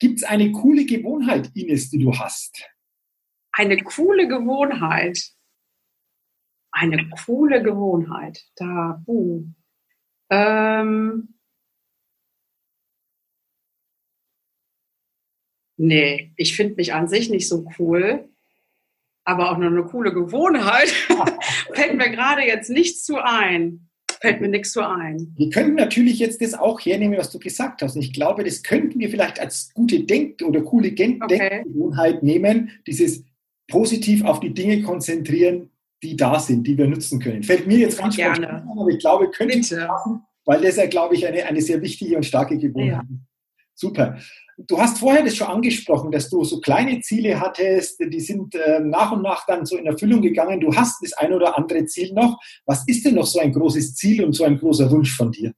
Gibt es eine coole Gewohnheit, Ines, die du hast? Eine coole Gewohnheit eine coole Gewohnheit. Da, uh. Ähm, nee, ich finde mich an sich nicht so cool, aber auch nur eine coole Gewohnheit. Fällt mir gerade jetzt nichts zu ein. Fällt mir nichts zu ein. Wir könnten natürlich jetzt das auch hernehmen, was du gesagt hast. Und ich glaube, das könnten wir vielleicht als gute Denk- oder coole Gen okay. Denkgewohnheit nehmen, dieses positiv auf die Dinge konzentrieren, die da sind, die wir nutzen können. Fällt mir jetzt ganz Gerne. spontan aber ich glaube, könnte ich machen, weil das ja, glaube ich, eine, eine sehr wichtige und starke Gewohnheit ist. Ja. Super. Du hast vorher das schon angesprochen, dass du so kleine Ziele hattest, die sind äh, nach und nach dann so in Erfüllung gegangen. Du hast das ein oder andere Ziel noch. Was ist denn noch so ein großes Ziel und so ein großer Wunsch von dir?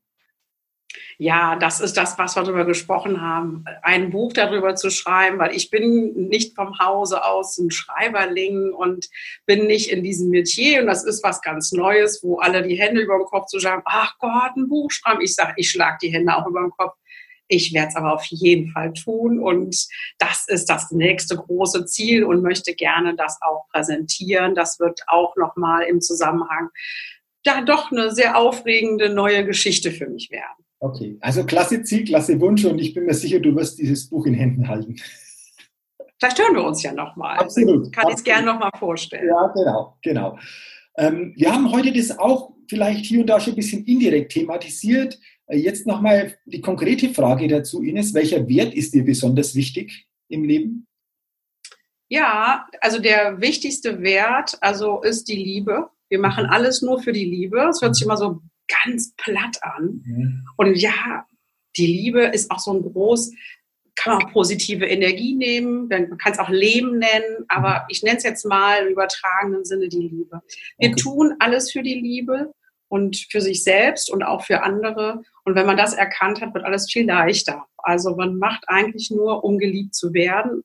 Ja, das ist das, was wir darüber gesprochen haben. Ein Buch darüber zu schreiben, weil ich bin nicht vom Hause aus ein Schreiberling und bin nicht in diesem Metier und das ist was ganz Neues, wo alle die Hände über den Kopf zu sagen, ach Gott, ein Buch schreiben. Ich sage, ich schlage die Hände auch über den Kopf. Ich werde es aber auf jeden Fall tun und das ist das nächste große Ziel und möchte gerne das auch präsentieren. Das wird auch nochmal im Zusammenhang da doch eine sehr aufregende neue Geschichte für mich werden. Okay, also klasse Ziel, klasse Wunsch und ich bin mir sicher, du wirst dieses Buch in Händen halten. Vielleicht hören wir uns ja nochmal. Absolut. Kann ich es gerne nochmal vorstellen. Ja, genau, genau. Ähm, wir haben heute das auch vielleicht hier und da schon ein bisschen indirekt thematisiert. Äh, jetzt nochmal die konkrete Frage dazu, Ines. Welcher Wert ist dir besonders wichtig im Leben? Ja, also der wichtigste Wert also ist die Liebe. Wir machen mhm. alles nur für die Liebe. Es hört sich immer so ganz platt an. Mhm. Und ja, die Liebe ist auch so ein groß, kann man auch positive Energie nehmen, man kann es auch Leben nennen, aber mhm. ich nenne es jetzt mal im übertragenen Sinne die Liebe. Wir okay. tun alles für die Liebe und für sich selbst und auch für andere. Und wenn man das erkannt hat, wird alles viel leichter. Also man macht eigentlich nur, um geliebt zu werden.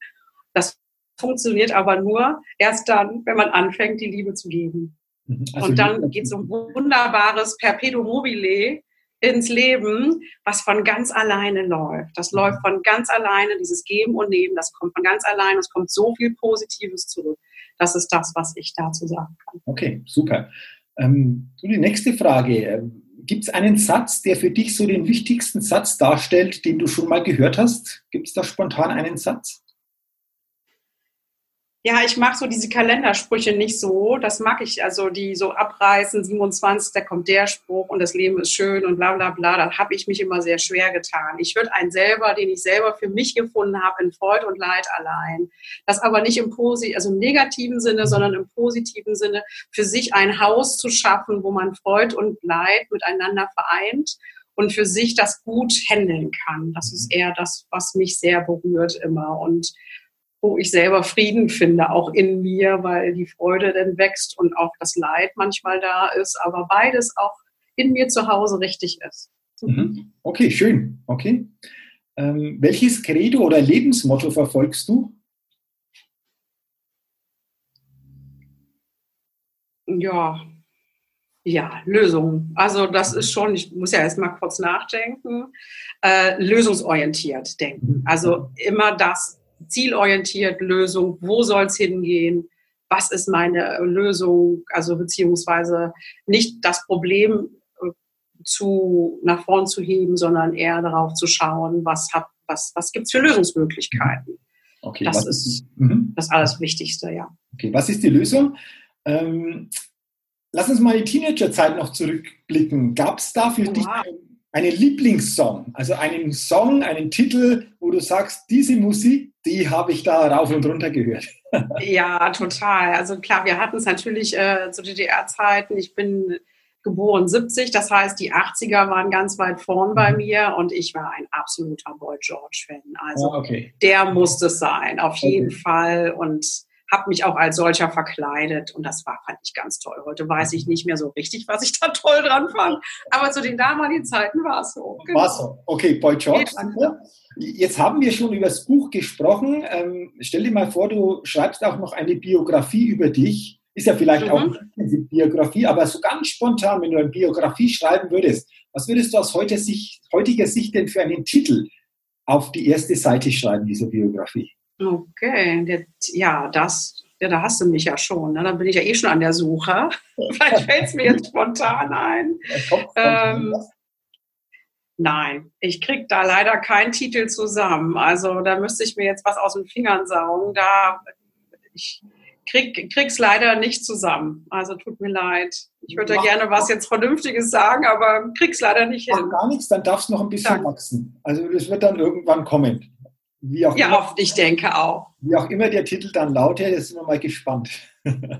Das funktioniert aber nur erst dann, wenn man anfängt, die Liebe zu geben. Mhm. Also und dann geht so ein wunderbares Perpetuum mobile ins Leben, was von ganz alleine läuft. Das mhm. läuft von ganz alleine, dieses Geben und Nehmen, das kommt von ganz alleine, es kommt so viel Positives zurück. Das ist das, was ich dazu sagen kann. Okay, super. Ähm, die nächste Frage. Ähm, Gibt es einen Satz, der für dich so den wichtigsten Satz darstellt, den du schon mal gehört hast? Gibt es da spontan einen Satz? Ja, ich mag so diese Kalendersprüche nicht so. Das mag ich, also die so abreißen, 27, da kommt der Spruch und das Leben ist schön und bla bla bla. Da habe ich mich immer sehr schwer getan. Ich würde einen selber, den ich selber für mich gefunden habe, in Freud und Leid allein. Das aber nicht im Posi also im negativen Sinne, sondern im positiven Sinne, für sich ein Haus zu schaffen, wo man Freud und Leid miteinander vereint und für sich das gut handeln kann. Das ist eher das, was mich sehr berührt immer. Und wo ich selber Frieden finde, auch in mir, weil die Freude dann wächst und auch das Leid manchmal da ist, aber beides auch in mir zu Hause richtig ist. Mhm. Okay, schön. Okay. Ähm, welches Credo oder Lebensmotto verfolgst du? Ja, ja, Lösung. Also das ist schon, ich muss ja erst mal kurz nachdenken, äh, lösungsorientiert denken. Mhm. Also immer das zielorientiert Lösung, wo soll es hingehen, was ist meine Lösung, also beziehungsweise nicht das Problem äh, zu, nach vorn zu heben, sondern eher darauf zu schauen, was, was, was gibt es für Lösungsmöglichkeiten. Okay, das ist, ist mhm. das alles Wichtigste, ja. Okay, was ist die Lösung? Ähm, lass uns mal die Teenagerzeit noch zurückblicken. Gab es da für wow. dich einen Lieblingssong, also einen Song, einen Titel, wo du sagst, diese Musik, die habe ich da rauf und runter gehört. ja, total. Also klar, wir hatten es natürlich äh, zu DDR-Zeiten. Ich bin geboren 70, das heißt, die 80er waren ganz weit vorn bei mhm. mir und ich war ein absoluter Boy George-Fan. Also ah, okay. der musste es sein, auf jeden okay. Fall. Und habe mich auch als solcher verkleidet und das war, fand ich ganz toll. Heute weiß ich nicht mehr so richtig, was ich da toll dran fand, aber zu den damaligen Zeiten war es so. Genau. War so. Okay, Boy George. Jetzt haben wir schon über das Buch gesprochen. Ähm, stell dir mal vor, du schreibst auch noch eine Biografie über dich. Ist ja vielleicht mhm. auch eine Biografie, aber so ganz spontan, wenn du eine Biografie schreiben würdest, was würdest du aus heutiger Sicht, heutiger Sicht denn für einen Titel auf die erste Seite schreiben dieser Biografie? Okay, ja, das, ja, da hast du mich ja schon. Ne? Dann bin ich ja eh schon an der Suche. Vielleicht fällt es mir jetzt spontan ein. Ähm, Nein, ich kriege da leider keinen Titel zusammen. Also da müsste ich mir jetzt was aus den Fingern saugen. Da ich krieg, krieg's leider nicht zusammen. Also tut mir leid. Ich würde gerne was jetzt Vernünftiges sagen, aber krieg's leider nicht hin. Gar nichts, dann darf es noch ein bisschen Dank. wachsen. Also das wird dann irgendwann kommen. Wie auch ja, immer, oft, ich denke auch. Wie auch immer der Titel dann lautet, sind wir mal gespannt.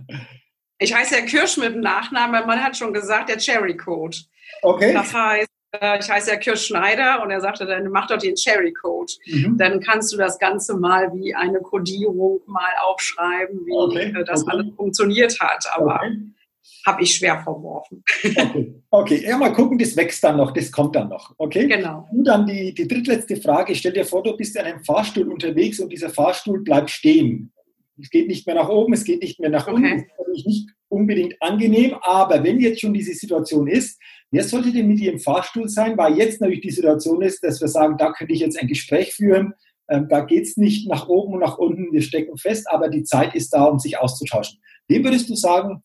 ich heiße ja Kirsch mit dem Nachnamen, man hat schon gesagt, der Cherry Code. Okay. Das heißt, äh, ich heiße ja Kirsch Schneider und er sagte dann, mach doch den Cherry Code. Mhm. Dann kannst du das Ganze mal wie eine Codierung mal aufschreiben, wie okay. Äh, das okay. alles funktioniert hat. Aber okay. Habe ich schwer verworfen. Okay. okay, ja, mal gucken, das wächst dann noch, das kommt dann noch. Okay? Genau. Und dann die, die drittletzte Frage. Stell dir vor, du bist in einem Fahrstuhl unterwegs und dieser Fahrstuhl bleibt stehen. Es geht nicht mehr nach oben, es geht nicht mehr nach unten. Das ist natürlich nicht unbedingt angenehm, aber wenn jetzt schon diese Situation ist, Wer sollte denn mit ihr im Fahrstuhl sein? Weil jetzt natürlich die Situation ist, dass wir sagen, da könnte ich jetzt ein Gespräch führen. Ähm, da geht es nicht nach oben und nach unten, wir stecken fest, aber die Zeit ist da, um sich auszutauschen. Wem würdest du sagen,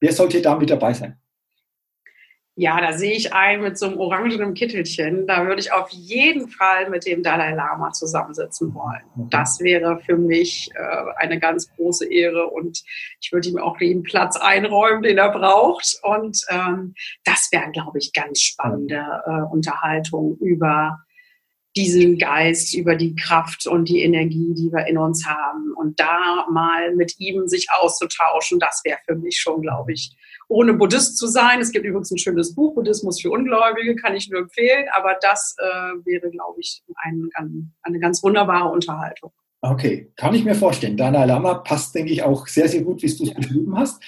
wer sollte da mit dabei sein? Ja, da sehe ich einen mit so einem orangenen Kittelchen. Da würde ich auf jeden Fall mit dem Dalai Lama zusammensitzen wollen. Das wäre für mich äh, eine ganz große Ehre und ich würde ihm auch den Platz einräumen, den er braucht. Und ähm, das wäre, glaube ich, ganz spannende äh, Unterhaltung über diesen Geist, über die Kraft und die Energie, die wir in uns haben. Und da mal mit ihm sich auszutauschen, das wäre für mich schon, glaube ich, ohne Buddhist zu sein. Es gibt übrigens ein schönes Buch, Buddhismus für Ungläubige, kann ich nur empfehlen. Aber das äh, wäre, glaube ich, ein, ein, eine ganz wunderbare Unterhaltung. Okay, kann ich mir vorstellen. Dalai Lama passt, denke ich, auch sehr, sehr gut, wie du es beschrieben hast.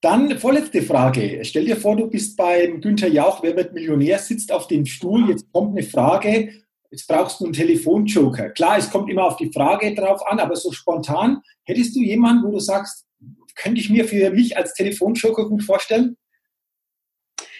Dann vorletzte Frage. Stell dir vor, du bist beim Günther Jauch, wer wird Millionär, sitzt auf dem Stuhl. Jetzt kommt eine Frage. Jetzt brauchst du einen Telefonjoker. Klar, es kommt immer auf die Frage drauf an, aber so spontan, hättest du jemanden, wo du sagst, könnte ich mir für mich als Telefonjoker gut vorstellen?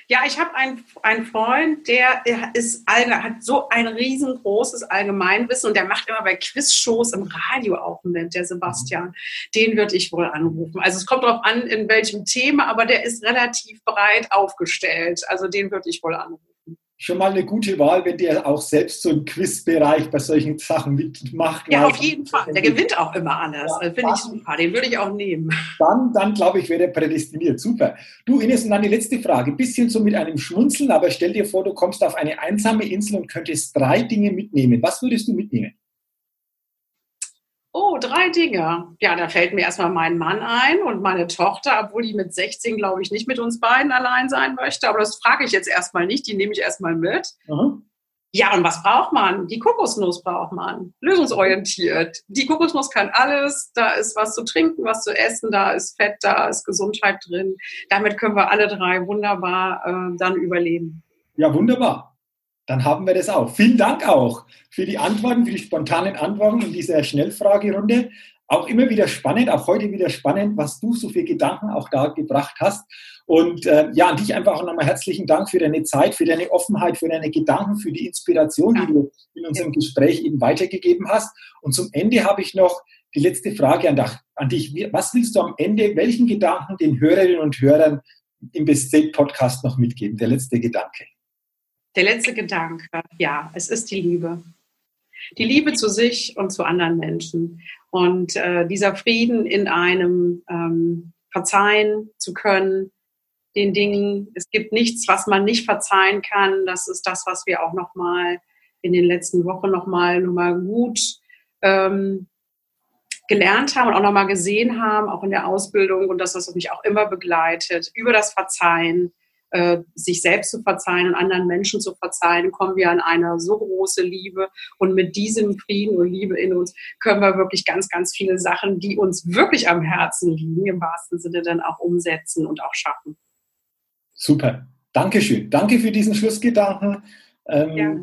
Ja, ich habe einen, einen Freund, der, ist, hat so ein riesengroßes Allgemeinwissen und der macht immer bei Quizshows im Radio auch mit, der Sebastian. Den würde ich wohl anrufen. Also es kommt darauf an, in welchem Thema, aber der ist relativ breit aufgestellt. Also den würde ich wohl anrufen schon mal eine gute Wahl, wenn der auch selbst so im Quizbereich bei solchen Sachen mitmacht. Ja, auf jeden Fall. Der gewinnt auch immer alles. Ja, Finde ich super. Den würde ich auch nehmen. Dann, dann glaube ich, wäre der prädestiniert. Super. Du, Ines, und dann die letzte Frage. Bisschen so mit einem Schmunzeln, aber stell dir vor, du kommst auf eine einsame Insel und könntest drei Dinge mitnehmen. Was würdest du mitnehmen? Oh, drei Dinge. Ja, da fällt mir erstmal mein Mann ein und meine Tochter, obwohl die mit 16, glaube ich, nicht mit uns beiden allein sein möchte. Aber das frage ich jetzt erstmal nicht, die nehme ich erstmal mit. Mhm. Ja, und was braucht man? Die Kokosnuss braucht man. Lösungsorientiert. Die Kokosnuss kann alles. Da ist was zu trinken, was zu essen, da ist Fett, da ist Gesundheit drin. Damit können wir alle drei wunderbar äh, dann überleben. Ja, wunderbar dann haben wir das auch. Vielen Dank auch für die Antworten, für die spontanen Antworten in dieser Schnellfragerunde. Auch immer wieder spannend, auch heute wieder spannend, was du so für Gedanken auch da gebracht hast. Und äh, ja, an dich einfach auch nochmal herzlichen Dank für deine Zeit, für deine Offenheit, für deine Gedanken, für die Inspiration, die du in unserem Gespräch eben weitergegeben hast. Und zum Ende habe ich noch die letzte Frage an, dich. Was willst du am Ende, welchen Gedanken den Hörerinnen und Hörern im Best Podcast noch mitgeben? Der letzte Gedanke. Der letzte Gedanke, ja, es ist die Liebe. Die Liebe zu sich und zu anderen Menschen. Und äh, dieser Frieden in einem ähm, verzeihen zu können, den Dingen. Es gibt nichts, was man nicht verzeihen kann. Das ist das, was wir auch nochmal in den letzten Wochen nochmal noch mal gut ähm, gelernt haben und auch nochmal gesehen haben, auch in der Ausbildung und das mich auch immer begleitet, über das Verzeihen, äh, sich selbst zu verzeihen und anderen Menschen zu verzeihen, kommen wir an eine so große Liebe. Und mit diesem Frieden und Liebe in uns können wir wirklich ganz, ganz viele Sachen, die uns wirklich am Herzen liegen, im wahrsten Sinne dann auch umsetzen und auch schaffen. Super. Dankeschön. Danke für diesen Schlussgedanken. Ähm, ja.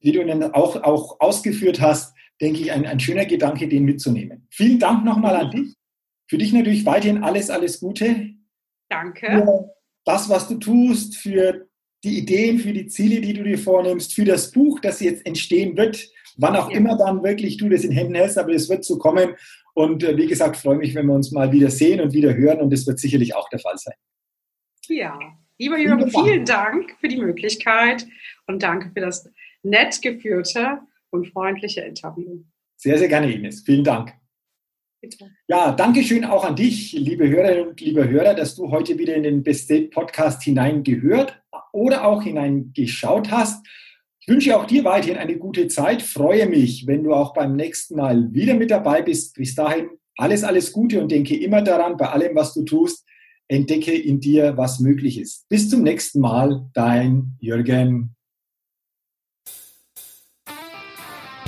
Wie du ihn auch, auch ausgeführt hast, denke ich, ein, ein schöner Gedanke, den mitzunehmen. Vielen Dank nochmal an dich. Für dich natürlich weiterhin alles, alles Gute. Danke. Ja das, was du tust, für die Ideen, für die Ziele, die du dir vornimmst, für das Buch, das jetzt entstehen wird, wann auch ja. immer dann wirklich du das in Händen hältst, aber es wird so kommen. Und äh, wie gesagt, freue mich, wenn wir uns mal wieder sehen und wieder hören und das wird sicherlich auch der Fall sein. Ja, Lieber Jürgen, vielen Dank für die Möglichkeit und danke für das nett geführte und freundliche Interview. Sehr, sehr gerne, Ines. Vielen Dank. Bitte. Ja, danke schön auch an dich, liebe Hörerinnen und liebe Hörer, dass du heute wieder in den Best Podcast hineingehört oder auch hineingeschaut hast. Ich wünsche auch dir weiterhin eine gute Zeit. Freue mich, wenn du auch beim nächsten Mal wieder mit dabei bist. Bis dahin alles, alles Gute und denke immer daran, bei allem, was du tust, entdecke in dir, was möglich ist. Bis zum nächsten Mal, dein Jürgen.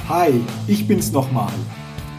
Hi, ich bin's nochmal.